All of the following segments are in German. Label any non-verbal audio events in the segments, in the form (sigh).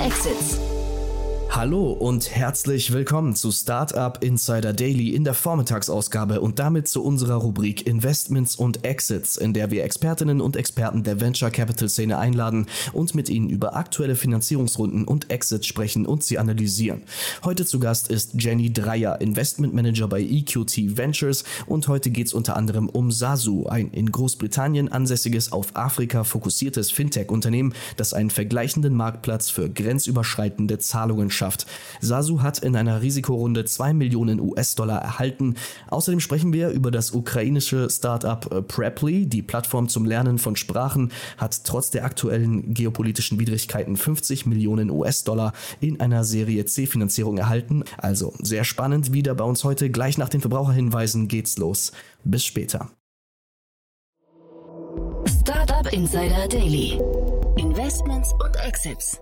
Exits. Hallo und herzlich willkommen zu Startup Insider Daily in der Vormittagsausgabe und damit zu unserer Rubrik Investments und Exits, in der wir Expertinnen und Experten der Venture Capital Szene einladen und mit ihnen über aktuelle Finanzierungsrunden und Exits sprechen und sie analysieren. Heute zu Gast ist Jenny Dreier, Investment Manager bei EQT Ventures und heute geht es unter anderem um Sasu, ein in Großbritannien ansässiges, auf Afrika fokussiertes Fintech-Unternehmen, das einen vergleichenden Marktplatz für grenzüberschreitende Zahlungen schafft geschafft. Sasu hat in einer Risikorunde 2 Millionen US-Dollar erhalten. Außerdem sprechen wir über das ukrainische Startup äh, Preply. Die Plattform zum Lernen von Sprachen hat trotz der aktuellen geopolitischen Widrigkeiten 50 Millionen US-Dollar in einer Serie C-Finanzierung erhalten. Also sehr spannend wieder bei uns heute. Gleich nach den Verbraucherhinweisen geht's los. Bis später. Startup Insider Daily. Investments und Exits.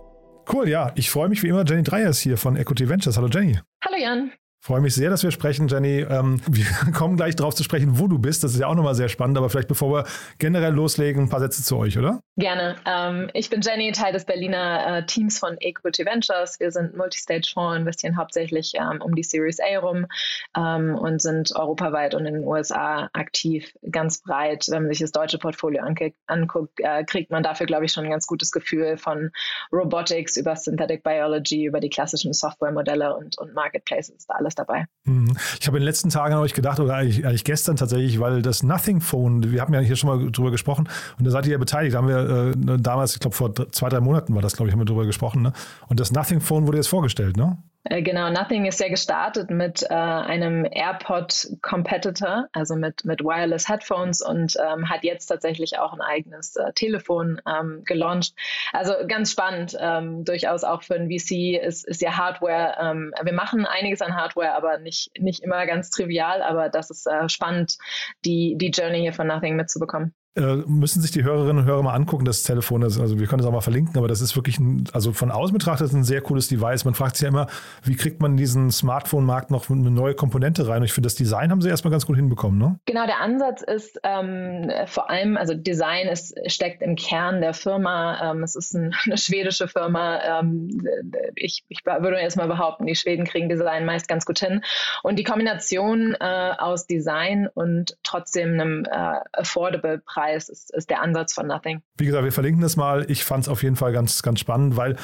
Cool, ja. Ich freue mich wie immer. Jenny Dreyer ist hier von Equity Ventures. Hallo Jenny. Hallo Jan. Freue mich sehr, dass wir sprechen, Jenny. Ähm, wir (laughs) kommen gleich darauf zu sprechen, wo du bist. Das ist ja auch nochmal sehr spannend. Aber vielleicht bevor wir generell loslegen, ein paar Sätze zu euch, oder? Gerne. Ähm, ich bin Jenny, Teil des Berliner äh, Teams von Equity Ventures. Wir sind Multistage-Fonds, investieren hauptsächlich ähm, um die Series A rum und sind europaweit und in den USA aktiv, ganz breit. Wenn man sich das deutsche Portfolio anguckt, äh, kriegt man dafür, glaube ich, schon ein ganz gutes Gefühl von Robotics über Synthetic Biology, über die klassischen Softwaremodelle und, und Marketplaces. Da alles alles dabei. Mhm. Ich habe in den letzten Tagen an euch gedacht, oder eigentlich, eigentlich, gestern tatsächlich, weil das Nothing Phone, wir haben ja hier schon mal drüber gesprochen und da seid ihr ja beteiligt. Da haben wir äh, damals, ich glaube vor zwei, drei Monaten war das, glaube ich, haben wir drüber gesprochen. Ne? Und das Nothing Phone wurde jetzt vorgestellt, ne? Äh, genau, Nothing ist ja gestartet mit äh, einem AirPod-Competitor, also mit, mit Wireless Headphones und ähm, hat jetzt tatsächlich auch ein eigenes äh, Telefon ähm, gelauncht. Also ganz spannend, ähm, durchaus auch für ein VC ist, ist ja Hardware. Ähm, wir machen einiges an Hardware, aber nicht, nicht immer ganz trivial, aber das ist äh, spannend, die, die Journey hier von Nothing mitzubekommen. Äh, müssen sich die Hörerinnen und Hörer mal angucken, das Telefon. Das, also wir können es auch mal verlinken, aber das ist wirklich, ein, also von außen betrachtet ein sehr cooles Device. Man fragt sich ja immer, wie kriegt man in diesen Smartphone-Markt noch eine neue Komponente rein? Und ich finde, das Design haben sie erstmal ganz gut hinbekommen. Ne? Genau, der Ansatz ist ähm, vor allem, also Design ist, steckt im Kern der Firma. Ähm, es ist ein, (laughs) eine schwedische Firma. Ähm, ich, ich würde jetzt mal behaupten, die Schweden kriegen Design meist ganz gut hin. Und die Kombination äh, aus Design und trotzdem einem äh, affordable Preis Preis ist, ist der Ansatz von Nothing. Wie gesagt, wir verlinken das mal. Ich fand es auf jeden Fall ganz, ganz spannend, weil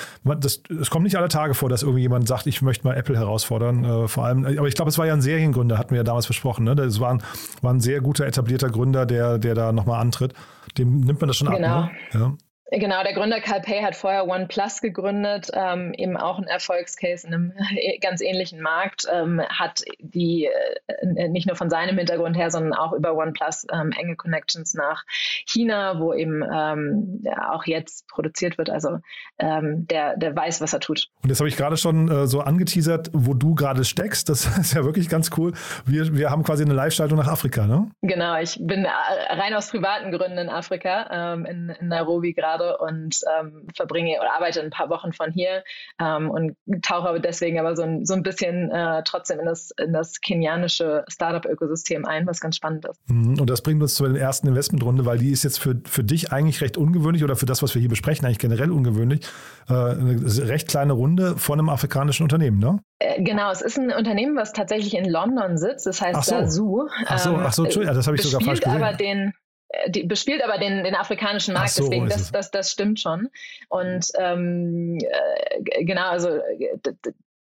es kommt nicht alle Tage vor, dass irgendjemand sagt, ich möchte mal Apple herausfordern. Äh, vor allem, aber ich glaube, es war ja ein Seriengründer, hatten wir ja damals versprochen. Ne? Das war ein, war ein sehr guter etablierter Gründer, der, der da nochmal antritt. Dem nimmt man das schon genau. ab. Ne? Ja. Genau, der Gründer Carl Pay hat vorher OnePlus gegründet, ähm, eben auch ein Erfolgscase in einem (laughs) ganz ähnlichen Markt, ähm, hat die äh, nicht nur von seinem Hintergrund her, sondern auch über OnePlus ähm, enge Connections nach China, wo eben ähm, auch jetzt produziert wird. Also ähm, der, der weiß, was er tut. Und das habe ich gerade schon äh, so angeteasert, wo du gerade steckst. Das (laughs) ist ja wirklich ganz cool. Wir, wir haben quasi eine Live-Schaltung nach Afrika, ne? Genau, ich bin äh, rein aus privaten Gründen in Afrika, ähm, in, in Nairobi gerade gerade und ähm, verbringe oder arbeite ein paar Wochen von hier ähm, und tauche deswegen aber so ein, so ein bisschen äh, trotzdem in das, in das kenianische Startup-Ökosystem ein, was ganz spannend ist. Mhm. Und das bringt uns zur ersten Investmentrunde, weil die ist jetzt für, für dich eigentlich recht ungewöhnlich oder für das, was wir hier besprechen, eigentlich generell ungewöhnlich. Äh, eine recht kleine Runde von einem afrikanischen Unternehmen, ne? Äh, genau, es ist ein Unternehmen, was tatsächlich in London sitzt. Das heißt ach so. Ach so, ach so, ähm, Entschuldigung, das habe ich sogar falsch gesehen. aber den die bespielt aber den, den afrikanischen Markt, so, deswegen das, das, das stimmt schon. Und ähm, äh, genau, also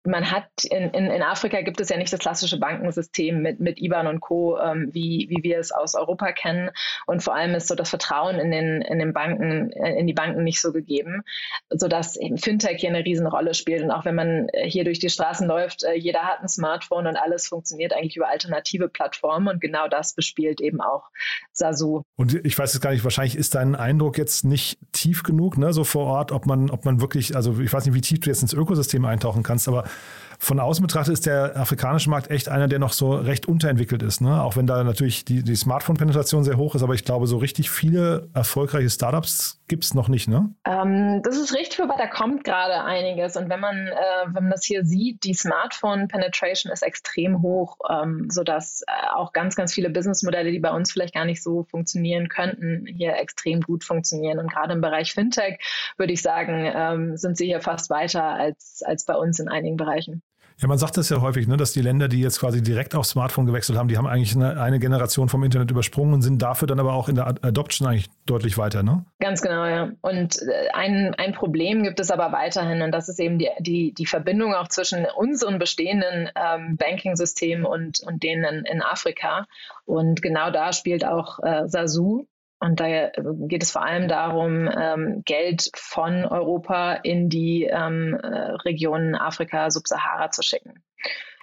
man hat in, in, in Afrika gibt es ja nicht das klassische Bankensystem mit, mit IBAN und Co., ähm, wie, wie wir es aus Europa kennen. Und vor allem ist so das Vertrauen in den, in den Banken, äh, in die Banken nicht so gegeben, sodass Fintech hier eine Riesenrolle spielt. Und auch wenn man äh, hier durch die Straßen läuft, äh, jeder hat ein Smartphone und alles funktioniert eigentlich über alternative Plattformen. Und genau das bespielt eben auch Sasu. Und ich weiß es gar nicht, wahrscheinlich ist dein Eindruck jetzt nicht tief genug, ne, so vor Ort, ob man, ob man wirklich, also ich weiß nicht, wie tief du jetzt ins Ökosystem eintauchen kannst, aber von außen betrachtet ist der afrikanische Markt echt einer, der noch so recht unterentwickelt ist. Ne? Auch wenn da natürlich die, die Smartphone-Penetration sehr hoch ist, aber ich glaube, so richtig viele erfolgreiche Startups gibt es noch nicht, ne? Ähm, das ist richtig, aber da kommt gerade einiges. Und wenn man, äh, wenn man das hier sieht, die Smartphone-Penetration ist extrem hoch, ähm, sodass äh, auch ganz, ganz viele Businessmodelle, die bei uns vielleicht gar nicht so funktionieren könnten, hier extrem gut funktionieren. Und gerade im Bereich Fintech würde ich sagen, ähm, sind sie hier fast weiter als, als bei uns in einigen Bereichen. Ja, man sagt das ja häufig, ne, dass die Länder, die jetzt quasi direkt aufs Smartphone gewechselt haben, die haben eigentlich eine, eine, Generation vom Internet übersprungen und sind dafür dann aber auch in der Adoption eigentlich deutlich weiter, ne? Ganz genau, ja. Und äh, ein, ein Problem gibt es aber weiterhin und das ist eben die, die, die Verbindung auch zwischen unseren bestehenden ähm, Banking-Systemen und, und denen in Afrika. Und genau da spielt auch äh, Sasu und da geht es vor allem darum, ähm, Geld von Europa in die ähm, äh, Regionen Afrika, Subsahara zu schicken.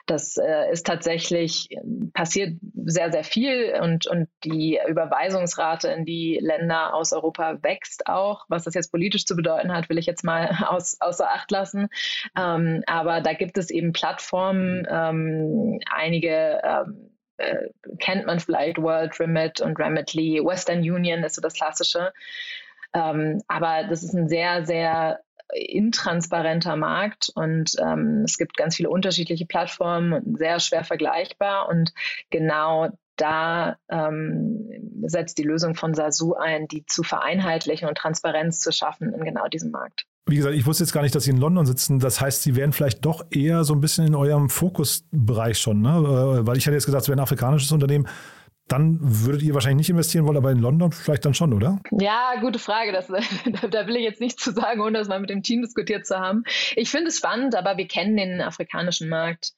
Das äh, ist tatsächlich passiert sehr, sehr viel und, und die Überweisungsrate in die Länder aus Europa wächst auch. Was das jetzt politisch zu bedeuten hat, will ich jetzt mal (laughs) aus, außer Acht lassen. Ähm, aber da gibt es eben Plattformen, einige äh, kennt man vielleicht World Remit und Remitly, Western Union ist so das Klassische. Ähm, aber das ist ein sehr, sehr intransparenter Markt und ähm, es gibt ganz viele unterschiedliche Plattformen, sehr schwer vergleichbar und genau da ähm, setzt die Lösung von Sasu ein, die zu vereinheitlichen und Transparenz zu schaffen in genau diesem Markt. Wie gesagt, ich wusste jetzt gar nicht, dass Sie in London sitzen. Das heißt, Sie wären vielleicht doch eher so ein bisschen in eurem Fokusbereich schon, ne? Äh, weil ich hätte jetzt gesagt, es wäre ein afrikanisches Unternehmen. Dann würdet ihr wahrscheinlich nicht investieren wollen, aber in London vielleicht dann schon, oder? Ja, gute Frage. Das, (laughs) da will ich jetzt nichts zu sagen, ohne das mal mit dem Team diskutiert zu haben. Ich finde es spannend, aber wir kennen den afrikanischen Markt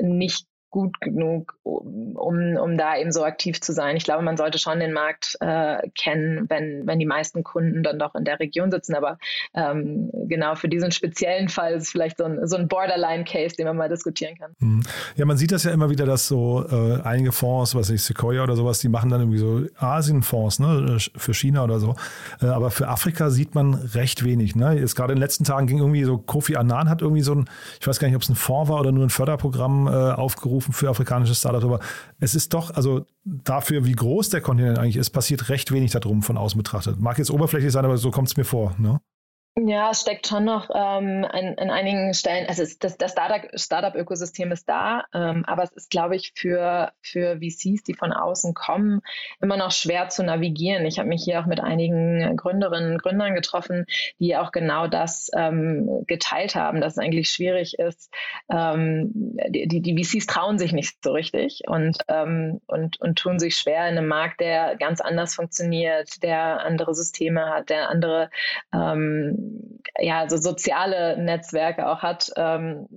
nicht gut genug, um, um da eben so aktiv zu sein. Ich glaube, man sollte schon den Markt äh, kennen, wenn, wenn die meisten Kunden dann doch in der Region sitzen. Aber ähm, genau für diesen speziellen Fall ist es vielleicht so ein, so ein Borderline-Case, den man mal diskutieren kann. Mhm. Ja, man sieht das ja immer wieder, dass so äh, einige Fonds, was ich Sequoia oder sowas, die machen dann irgendwie so Asien-Fonds ne, für China oder so. Äh, aber für Afrika sieht man recht wenig. Ne? Jetzt gerade in den letzten Tagen ging irgendwie so, Kofi Annan hat irgendwie so ein, ich weiß gar nicht, ob es ein Fonds war oder nur ein Förderprogramm äh, aufgerufen aufgerufen für afrikanische Startups, aber es ist doch, also dafür, wie groß der Kontinent eigentlich ist, passiert recht wenig darum von außen betrachtet. Mag jetzt oberflächlich sein, aber so kommt es mir vor. Ne? Ja, es steckt schon noch ähm, in, in einigen Stellen, also es, das, das Startup-Ökosystem ist da, ähm, aber es ist, glaube ich, für, für VCs, die von außen kommen, immer noch schwer zu navigieren. Ich habe mich hier auch mit einigen Gründerinnen und Gründern getroffen, die auch genau das ähm, geteilt haben, dass es eigentlich schwierig ist. Ähm, die, die VCs trauen sich nicht so richtig und, ähm, und, und tun sich schwer in einem Markt, der ganz anders funktioniert, der andere Systeme hat, der andere ähm, ja, also soziale Netzwerke auch hat, ähm,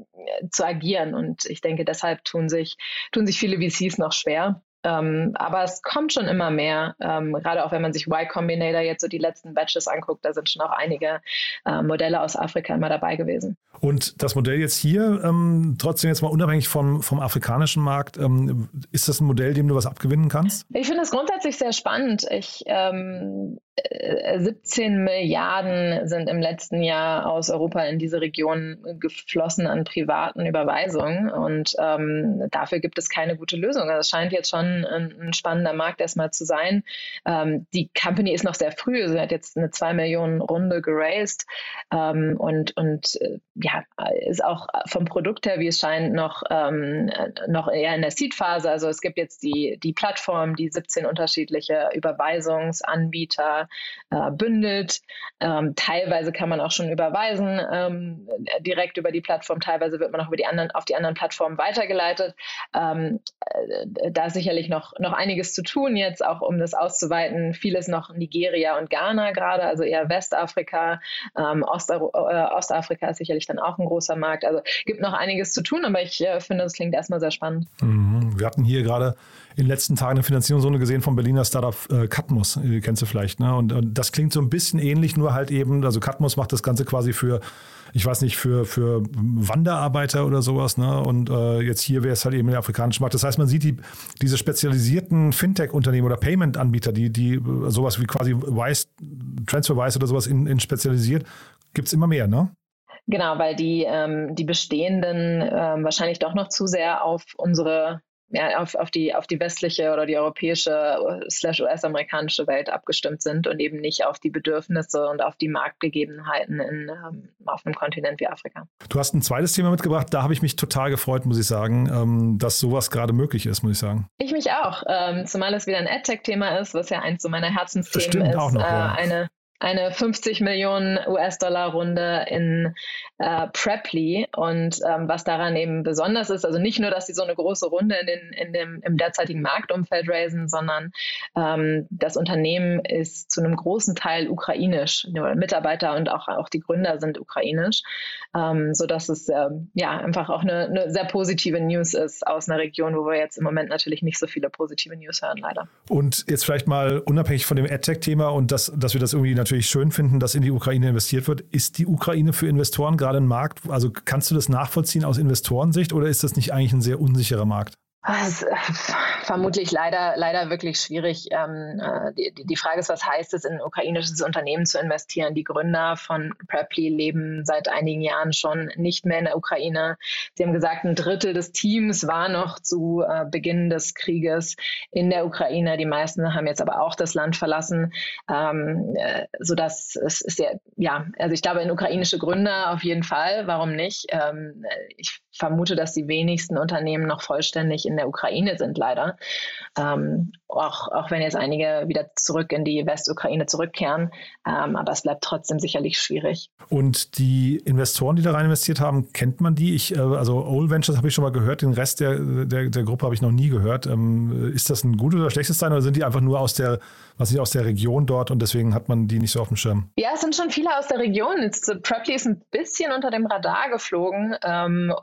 zu agieren. Und ich denke, deshalb tun sich, tun sich viele VCs noch schwer. Ähm, aber es kommt schon immer mehr, ähm, gerade auch wenn man sich Y Combinator jetzt so die letzten Batches anguckt, da sind schon auch einige äh, Modelle aus Afrika immer dabei gewesen. Und das Modell jetzt hier, ähm, trotzdem jetzt mal unabhängig vom, vom afrikanischen Markt, ähm, ist das ein Modell, dem du was abgewinnen kannst? Ich finde es grundsätzlich sehr spannend. Ich, 17 ähm, Milliarden sind im letzten Jahr aus Europa in diese Region geflossen an privaten Überweisungen und ähm, dafür gibt es keine gute Lösung. Also es scheint jetzt schon ein, ein spannender Markt erstmal zu sein. Ähm, die Company ist noch sehr früh, sie hat jetzt eine 2 Millionen Runde geraced ähm, und, und äh, ja, ist auch vom Produkt her, wie es scheint, noch, ähm, noch eher in der Seed-Phase. Also es gibt jetzt die, die Plattform, die 17 unterschiedliche Überweisungsanbieter äh, bündelt. Ähm, teilweise kann man auch schon überweisen ähm, direkt über die Plattform, teilweise wird man auch über die anderen, auf die anderen Plattformen weitergeleitet. Ähm, äh, da ist sicherlich noch, noch einiges zu tun jetzt, auch um das auszuweiten. Vieles noch Nigeria und Ghana gerade, also eher Westafrika. Ähm, Osta äh, Ostafrika ist sicherlich dann dann auch ein großer Markt. Also gibt noch einiges zu tun, aber ich äh, finde, das klingt erstmal sehr spannend. Mhm. Wir hatten hier gerade in den letzten Tagen eine Finanzierungsrunde gesehen vom Berliner Startup äh, Katmos, äh, kennst du vielleicht. Ne? Und, und, das klingt so ein bisschen ähnlich, nur halt eben, also Katmos macht das Ganze quasi für, ich weiß nicht, für, für Wanderarbeiter oder sowas. Ne? Und äh, jetzt hier wäre es halt eben der afrikanische Markt. Das heißt, man sieht die, diese spezialisierten Fintech-Unternehmen oder Payment-Anbieter, die, die sowas wie quasi Wise, TransferWise oder sowas in, in spezialisiert, gibt es immer mehr, ne? Genau, weil die, ähm, die bestehenden ähm, wahrscheinlich doch noch zu sehr auf unsere ja, auf, auf, die, auf die westliche oder die europäische slash US-amerikanische Welt abgestimmt sind und eben nicht auf die Bedürfnisse und auf die Marktgegebenheiten in, ähm, auf einem Kontinent wie Afrika. Du hast ein zweites Thema mitgebracht, da habe ich mich total gefreut, muss ich sagen, ähm, dass sowas gerade möglich ist, muss ich sagen. Ich mich auch, ähm, zumal es wieder ein AdTech-Thema ist, was ja eins so meiner Herzensthemen Stimmt, ist. Auch noch, äh, ja. eine eine 50 Millionen US-Dollar-Runde in äh, Preply. Und ähm, was daran eben besonders ist, also nicht nur, dass sie so eine große Runde in den, in dem, im derzeitigen Marktumfeld raisen, sondern ähm, das Unternehmen ist zu einem großen Teil ukrainisch. Mitarbeiter und auch, auch die Gründer sind ukrainisch, ähm, sodass es ähm, ja einfach auch eine, eine sehr positive News ist aus einer Region, wo wir jetzt im Moment natürlich nicht so viele positive News hören, leider. Und jetzt vielleicht mal unabhängig von dem AdTech-Thema und das, dass wir das irgendwie natürlich schön finden, dass in die Ukraine investiert wird. Ist die Ukraine für Investoren gerade ein Markt? Also kannst du das nachvollziehen aus Investorensicht oder ist das nicht eigentlich ein sehr unsicherer Markt? Das ist vermutlich leider, leider wirklich schwierig. Ähm, äh, die, die Frage ist, was heißt es, in ein ukrainisches Unternehmen zu investieren? Die Gründer von Preply leben seit einigen Jahren schon nicht mehr in der Ukraine. Sie haben gesagt, ein Drittel des Teams war noch zu äh, Beginn des Krieges in der Ukraine. Die meisten haben jetzt aber auch das Land verlassen, ähm, äh, sodass es ist ja, ja, also ich glaube, in ukrainische Gründer auf jeden Fall. Warum nicht? Ähm, ich vermute, dass die wenigsten Unternehmen noch vollständig in der Ukraine sind, leider. Ähm, auch, auch wenn jetzt einige wieder zurück in die Westukraine zurückkehren. Ähm, aber es bleibt trotzdem sicherlich schwierig. Und die Investoren, die da rein investiert haben, kennt man die? Ich, äh, also Old Ventures habe ich schon mal gehört, den Rest der, der, der Gruppe habe ich noch nie gehört. Ähm, ist das ein gutes oder schlechtes Sein oder sind die einfach nur aus der, was nicht aus der Region dort und deswegen hat man die nicht so auf dem Schirm? Ja, es sind schon viele aus der Region. Jetzt, Preply ist ein bisschen unter dem Radar geflogen ähm,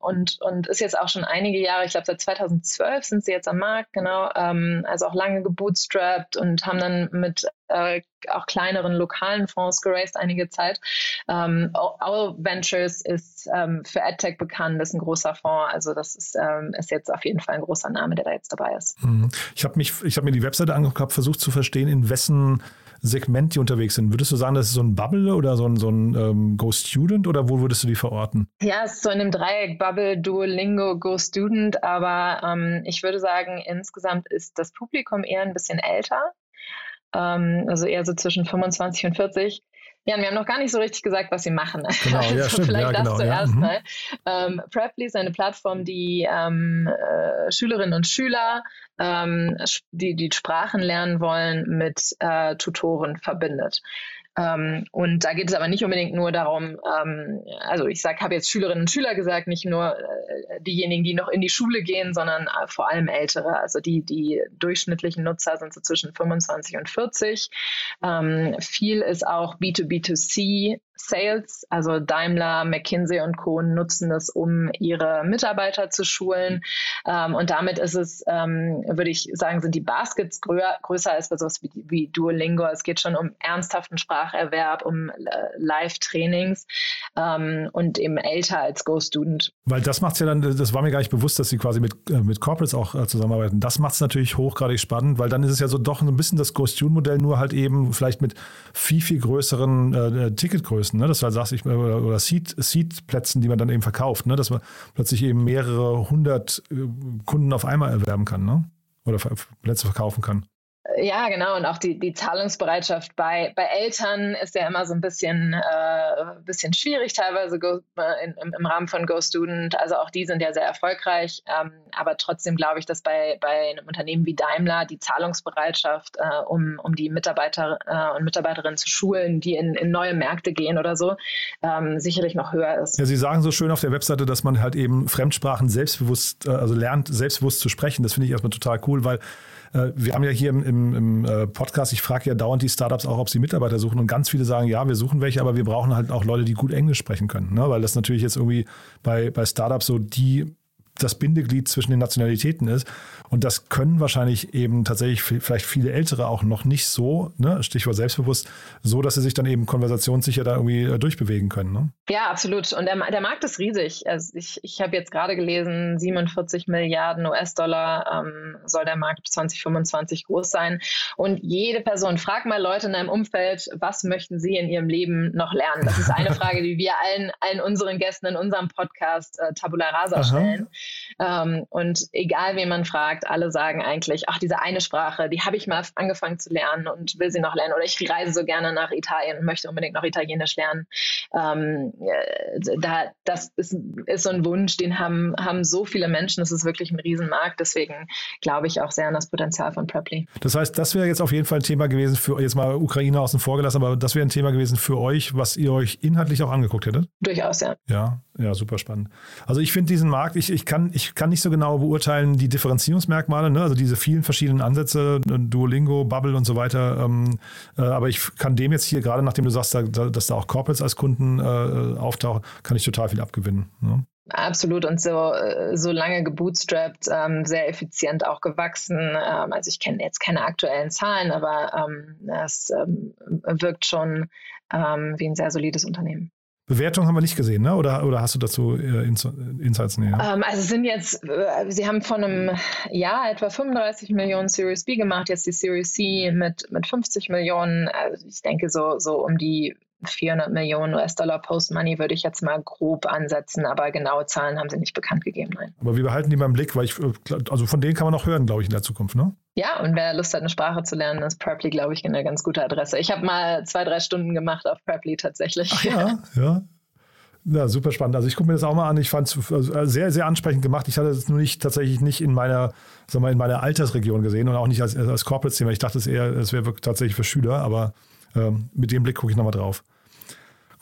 und, und ist jetzt auch schon einige Jahre, ich glaube seit 2012 sind sie jetzt am Markt, genau. Ähm, also auch lange gebootstrapped und haben dann mit äh, auch kleineren lokalen Fonds geraced einige Zeit. Ähm, Our Ventures ist ähm, für AdTech bekannt, ist ein großer Fonds. Also das ist, ähm, ist jetzt auf jeden Fall ein großer Name, der da jetzt dabei ist. Mhm. Ich habe mich, ich habe mir die Webseite angeguckt, versucht zu verstehen, in wessen Segment die unterwegs sind. Würdest du sagen, das ist so ein Bubble oder so ein, so ein ähm, Go Student oder wo würdest du die verorten? Ja, es ist so in einem Dreieck Bubble, Duolingo, Go Student, aber ähm, ich würde sagen, insgesamt ist das Publikum eher ein bisschen älter ähm, also eher so zwischen 25 und 40. Ja, wir haben noch gar nicht so richtig gesagt, was sie machen. (laughs) Genau, also ja, stimmt. Vielleicht ja, das genau, zuerst ja. mal. Ähm, Preply ist eine Plattform, die ähm, äh, Schülerinnen und Schüler, ähm, die die Sprachen lernen wollen, mit äh, Tutoren verbindet. Ähm, und da geht es aber nicht unbedingt nur darum, ähm, also ich sage, habe jetzt Schülerinnen und Schüler gesagt, nicht nur äh, diejenigen, die noch in die Schule gehen, sondern äh, vor allem Ältere. Also die, die durchschnittlichen Nutzer sind so zwischen 25 und 40. Ähm, viel ist auch B2B2C Sales, also Daimler, McKinsey und Co. nutzen das, um ihre Mitarbeiter zu schulen. Ähm, und damit ist es, ähm, würde ich sagen, sind die Baskets grö größer als bei sowas wie, wie, Duolingo. Es geht schon um ernsthaften Spracherwerb, um äh, Live-Trainings ähm, und eben älter als Go-Student. Weil das macht es ja dann, das war mir gar nicht bewusst, dass sie quasi mit, äh, mit Corporates auch äh, zusammenarbeiten. Das macht es natürlich hochgradig spannend, weil dann ist es ja so doch ein bisschen das Go-Student-Modell, nur halt eben vielleicht mit viel, viel größeren äh, Ticketgrößen. Größen, ne? dass du halt sagst, ich, oder, oder Seed-Plätzen, die man dann eben verkauft, ne? dass man plötzlich eben mehrere hundert äh, Kunden auf einmal erwerben kann ne? oder Plätze verkaufen kann. Ja, genau. Und auch die, die Zahlungsbereitschaft bei, bei Eltern ist ja immer so ein bisschen, äh, bisschen schwierig, teilweise äh, in, im, Rahmen von Go Student. Also auch die sind ja sehr erfolgreich. Ähm, aber trotzdem glaube ich, dass bei, bei einem Unternehmen wie Daimler die Zahlungsbereitschaft, äh, um, um die Mitarbeiter äh, und Mitarbeiterinnen zu schulen, die in, in neue Märkte gehen oder so, ähm, sicherlich noch höher ist. Ja, Sie sagen so schön auf der Webseite, dass man halt eben Fremdsprachen selbstbewusst, äh, also lernt, selbstbewusst zu sprechen. Das finde ich erstmal total cool, weil wir haben ja hier im, im, im äh, Podcast, ich frage ja dauernd die Startups auch, ob sie Mitarbeiter suchen und ganz viele sagen, ja, wir suchen welche, aber wir brauchen halt auch Leute, die gut Englisch sprechen können, ne? weil das natürlich jetzt irgendwie bei, bei Startups so die das Bindeglied zwischen den Nationalitäten ist. Und das können wahrscheinlich eben tatsächlich vielleicht viele Ältere auch noch nicht so, ne, Stichwort selbstbewusst, so, dass sie sich dann eben konversationssicher da irgendwie äh, durchbewegen können. Ne? Ja, absolut. Und der, der Markt ist riesig. Also ich, ich habe jetzt gerade gelesen, 47 Milliarden US-Dollar ähm, soll der Markt 2025 groß sein. Und jede Person, frag mal Leute in deinem Umfeld, was möchten sie in ihrem Leben noch lernen? Das ist eine (laughs) Frage, die wir allen, allen unseren Gästen in unserem Podcast äh, Tabula Rasa Aha. stellen. Ähm, und egal, wen man fragt, alle sagen eigentlich, ach, diese eine Sprache, die habe ich mal angefangen zu lernen und will sie noch lernen. Oder ich reise so gerne nach Italien und möchte unbedingt noch Italienisch lernen. Ähm, äh, da, das ist, ist so ein Wunsch, den haben, haben so viele Menschen. Das ist wirklich ein Riesenmarkt. Deswegen glaube ich auch sehr an das Potenzial von Preply. Das heißt, das wäre jetzt auf jeden Fall ein Thema gewesen für, jetzt mal Ukraine außen vor gelassen, aber das wäre ein Thema gewesen für euch, was ihr euch inhaltlich auch angeguckt hättet? Durchaus, ja. Ja, ja, super spannend. Also ich finde diesen Markt, ich, ich, kann, ich kann nicht so genau beurteilen, die Differenzierungsmerkmale, ne? also diese vielen verschiedenen Ansätze, Duolingo, Bubble und so weiter. Ähm, äh, aber ich kann dem jetzt hier, gerade nachdem du sagst, da, dass da auch Corporates als Kunden äh, auftauchen, kann ich total viel abgewinnen. Ne? Absolut und so, äh, so lange gebootstrapped, ähm, sehr effizient auch gewachsen. Ähm, also ich kenne jetzt keine aktuellen Zahlen, aber ähm, es ähm, wirkt schon ähm, wie ein sehr solides Unternehmen. Bewertung haben wir nicht gesehen, ne? oder, oder hast du dazu äh, Insights näher? Ähm, also sind jetzt, äh, sie haben vor einem Jahr etwa 35 Millionen Series B gemacht, jetzt die Series C mit, mit 50 Millionen. Also ich denke so, so um die 400 Millionen US-Dollar Post-Money würde ich jetzt mal grob ansetzen, aber genaue Zahlen haben sie nicht bekannt gegeben, nein. Aber wir behalten die beim Blick, weil ich, äh, also von denen kann man noch hören, glaube ich, in der Zukunft, ne? Ja, und wer Lust hat, eine Sprache zu lernen, ist Preply, glaube ich, eine ganz gute Adresse. Ich habe mal zwei, drei Stunden gemacht auf Preply tatsächlich. Ach ja, (laughs) ja. Ja, super spannend. Also ich gucke mir das auch mal an. Ich fand es äh, sehr, sehr ansprechend gemacht. Ich hatte es nur nicht tatsächlich nicht in meiner, sagen wir, in meiner Altersregion gesehen und auch nicht als, als Corporate-Thema. Ich dachte es eher, es wäre tatsächlich für Schüler, aber ähm, mit dem Blick gucke ich nochmal drauf.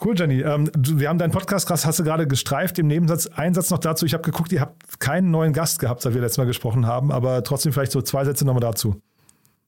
Cool, Jenny. Ähm, wir haben deinen Podcast, hast du gerade gestreift. Im Nebensatz ein Satz noch dazu. Ich habe geguckt, ihr habt keinen neuen Gast gehabt, seit wir letztes Mal gesprochen haben, aber trotzdem vielleicht so zwei Sätze nochmal dazu.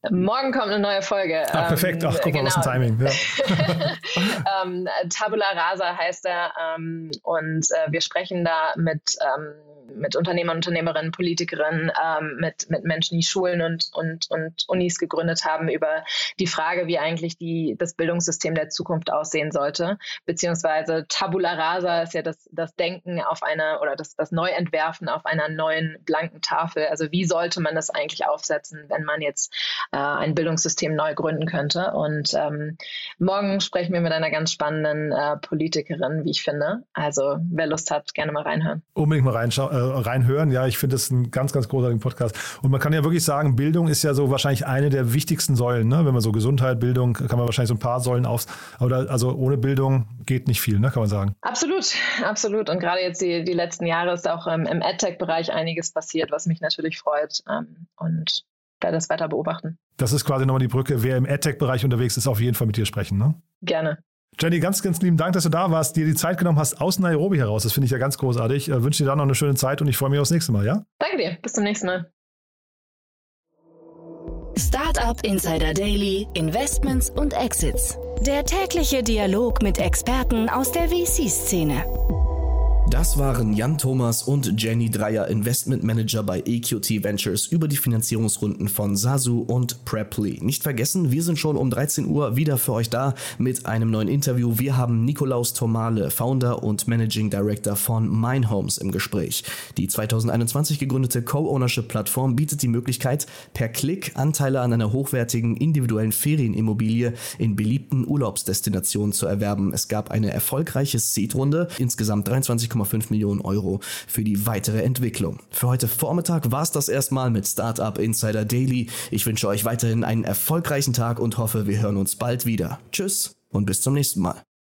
Morgen kommt eine neue Folge. Ach, perfekt. Ach, guck mal, was ein genau. Timing. Ja. (laughs) (laughs) ähm, Tabula Rasa heißt er ähm, und äh, wir sprechen da mit ähm, mit Unternehmern, Unternehmerinnen, Politikerinnen, ähm, mit, mit Menschen, die Schulen und, und, und Unis gegründet haben, über die Frage, wie eigentlich die, das Bildungssystem der Zukunft aussehen sollte. Beziehungsweise Tabula Rasa ist ja das, das Denken auf einer oder das, das Neuentwerfen auf einer neuen blanken Tafel. Also wie sollte man das eigentlich aufsetzen, wenn man jetzt äh, ein Bildungssystem neu gründen könnte? Und ähm, morgen sprechen wir mit einer ganz spannenden äh, Politikerin, wie ich finde. Also wer Lust hat, gerne mal reinhören. Unbedingt mal reinschauen äh, reinhören. Ja, ich finde das ein ganz, ganz großartigen Podcast. Und man kann ja wirklich sagen, Bildung ist ja so wahrscheinlich eine der wichtigsten Säulen. Ne? Wenn man so Gesundheit, Bildung, kann man wahrscheinlich so ein paar Säulen auf. Aber also ohne Bildung geht nicht viel, ne? kann man sagen. Absolut, absolut. Und gerade jetzt die, die letzten Jahre ist auch ähm, im AdTech-Bereich einiges passiert, was mich natürlich freut. Ähm, und werde das weiter beobachten. Das ist quasi nochmal die Brücke. Wer im AdTech-Bereich unterwegs ist, auf jeden Fall mit dir sprechen. Ne? Gerne. Jenny, ganz, ganz lieben Dank, dass du da warst, dir die Zeit genommen hast aus Nairobi heraus. Das finde ich ja ganz großartig. Ich äh, wünsche dir da noch eine schöne Zeit und ich freue mich aufs nächste Mal, ja? Danke dir. Bis zum nächsten Mal. Startup Insider Daily, Investments und Exits. Der tägliche Dialog mit Experten aus der VC-Szene. Das waren Jan Thomas und Jenny Dreier, Investment Manager bei EQT Ventures, über die Finanzierungsrunden von Sasu und Preply. Nicht vergessen, wir sind schon um 13 Uhr wieder für euch da mit einem neuen Interview. Wir haben Nikolaus Tomale, Founder und Managing Director von Minehomes im Gespräch. Die 2021 gegründete Co-Ownership-Plattform bietet die Möglichkeit, per Klick Anteile an einer hochwertigen individuellen Ferienimmobilie in beliebten Urlaubsdestinationen zu erwerben. Es gab eine erfolgreiche Seed-Runde, insgesamt 23, 1,5 Millionen Euro für die weitere Entwicklung. Für heute Vormittag war es das erstmal mit Startup Insider Daily. Ich wünsche euch weiterhin einen erfolgreichen Tag und hoffe, wir hören uns bald wieder. Tschüss und bis zum nächsten Mal.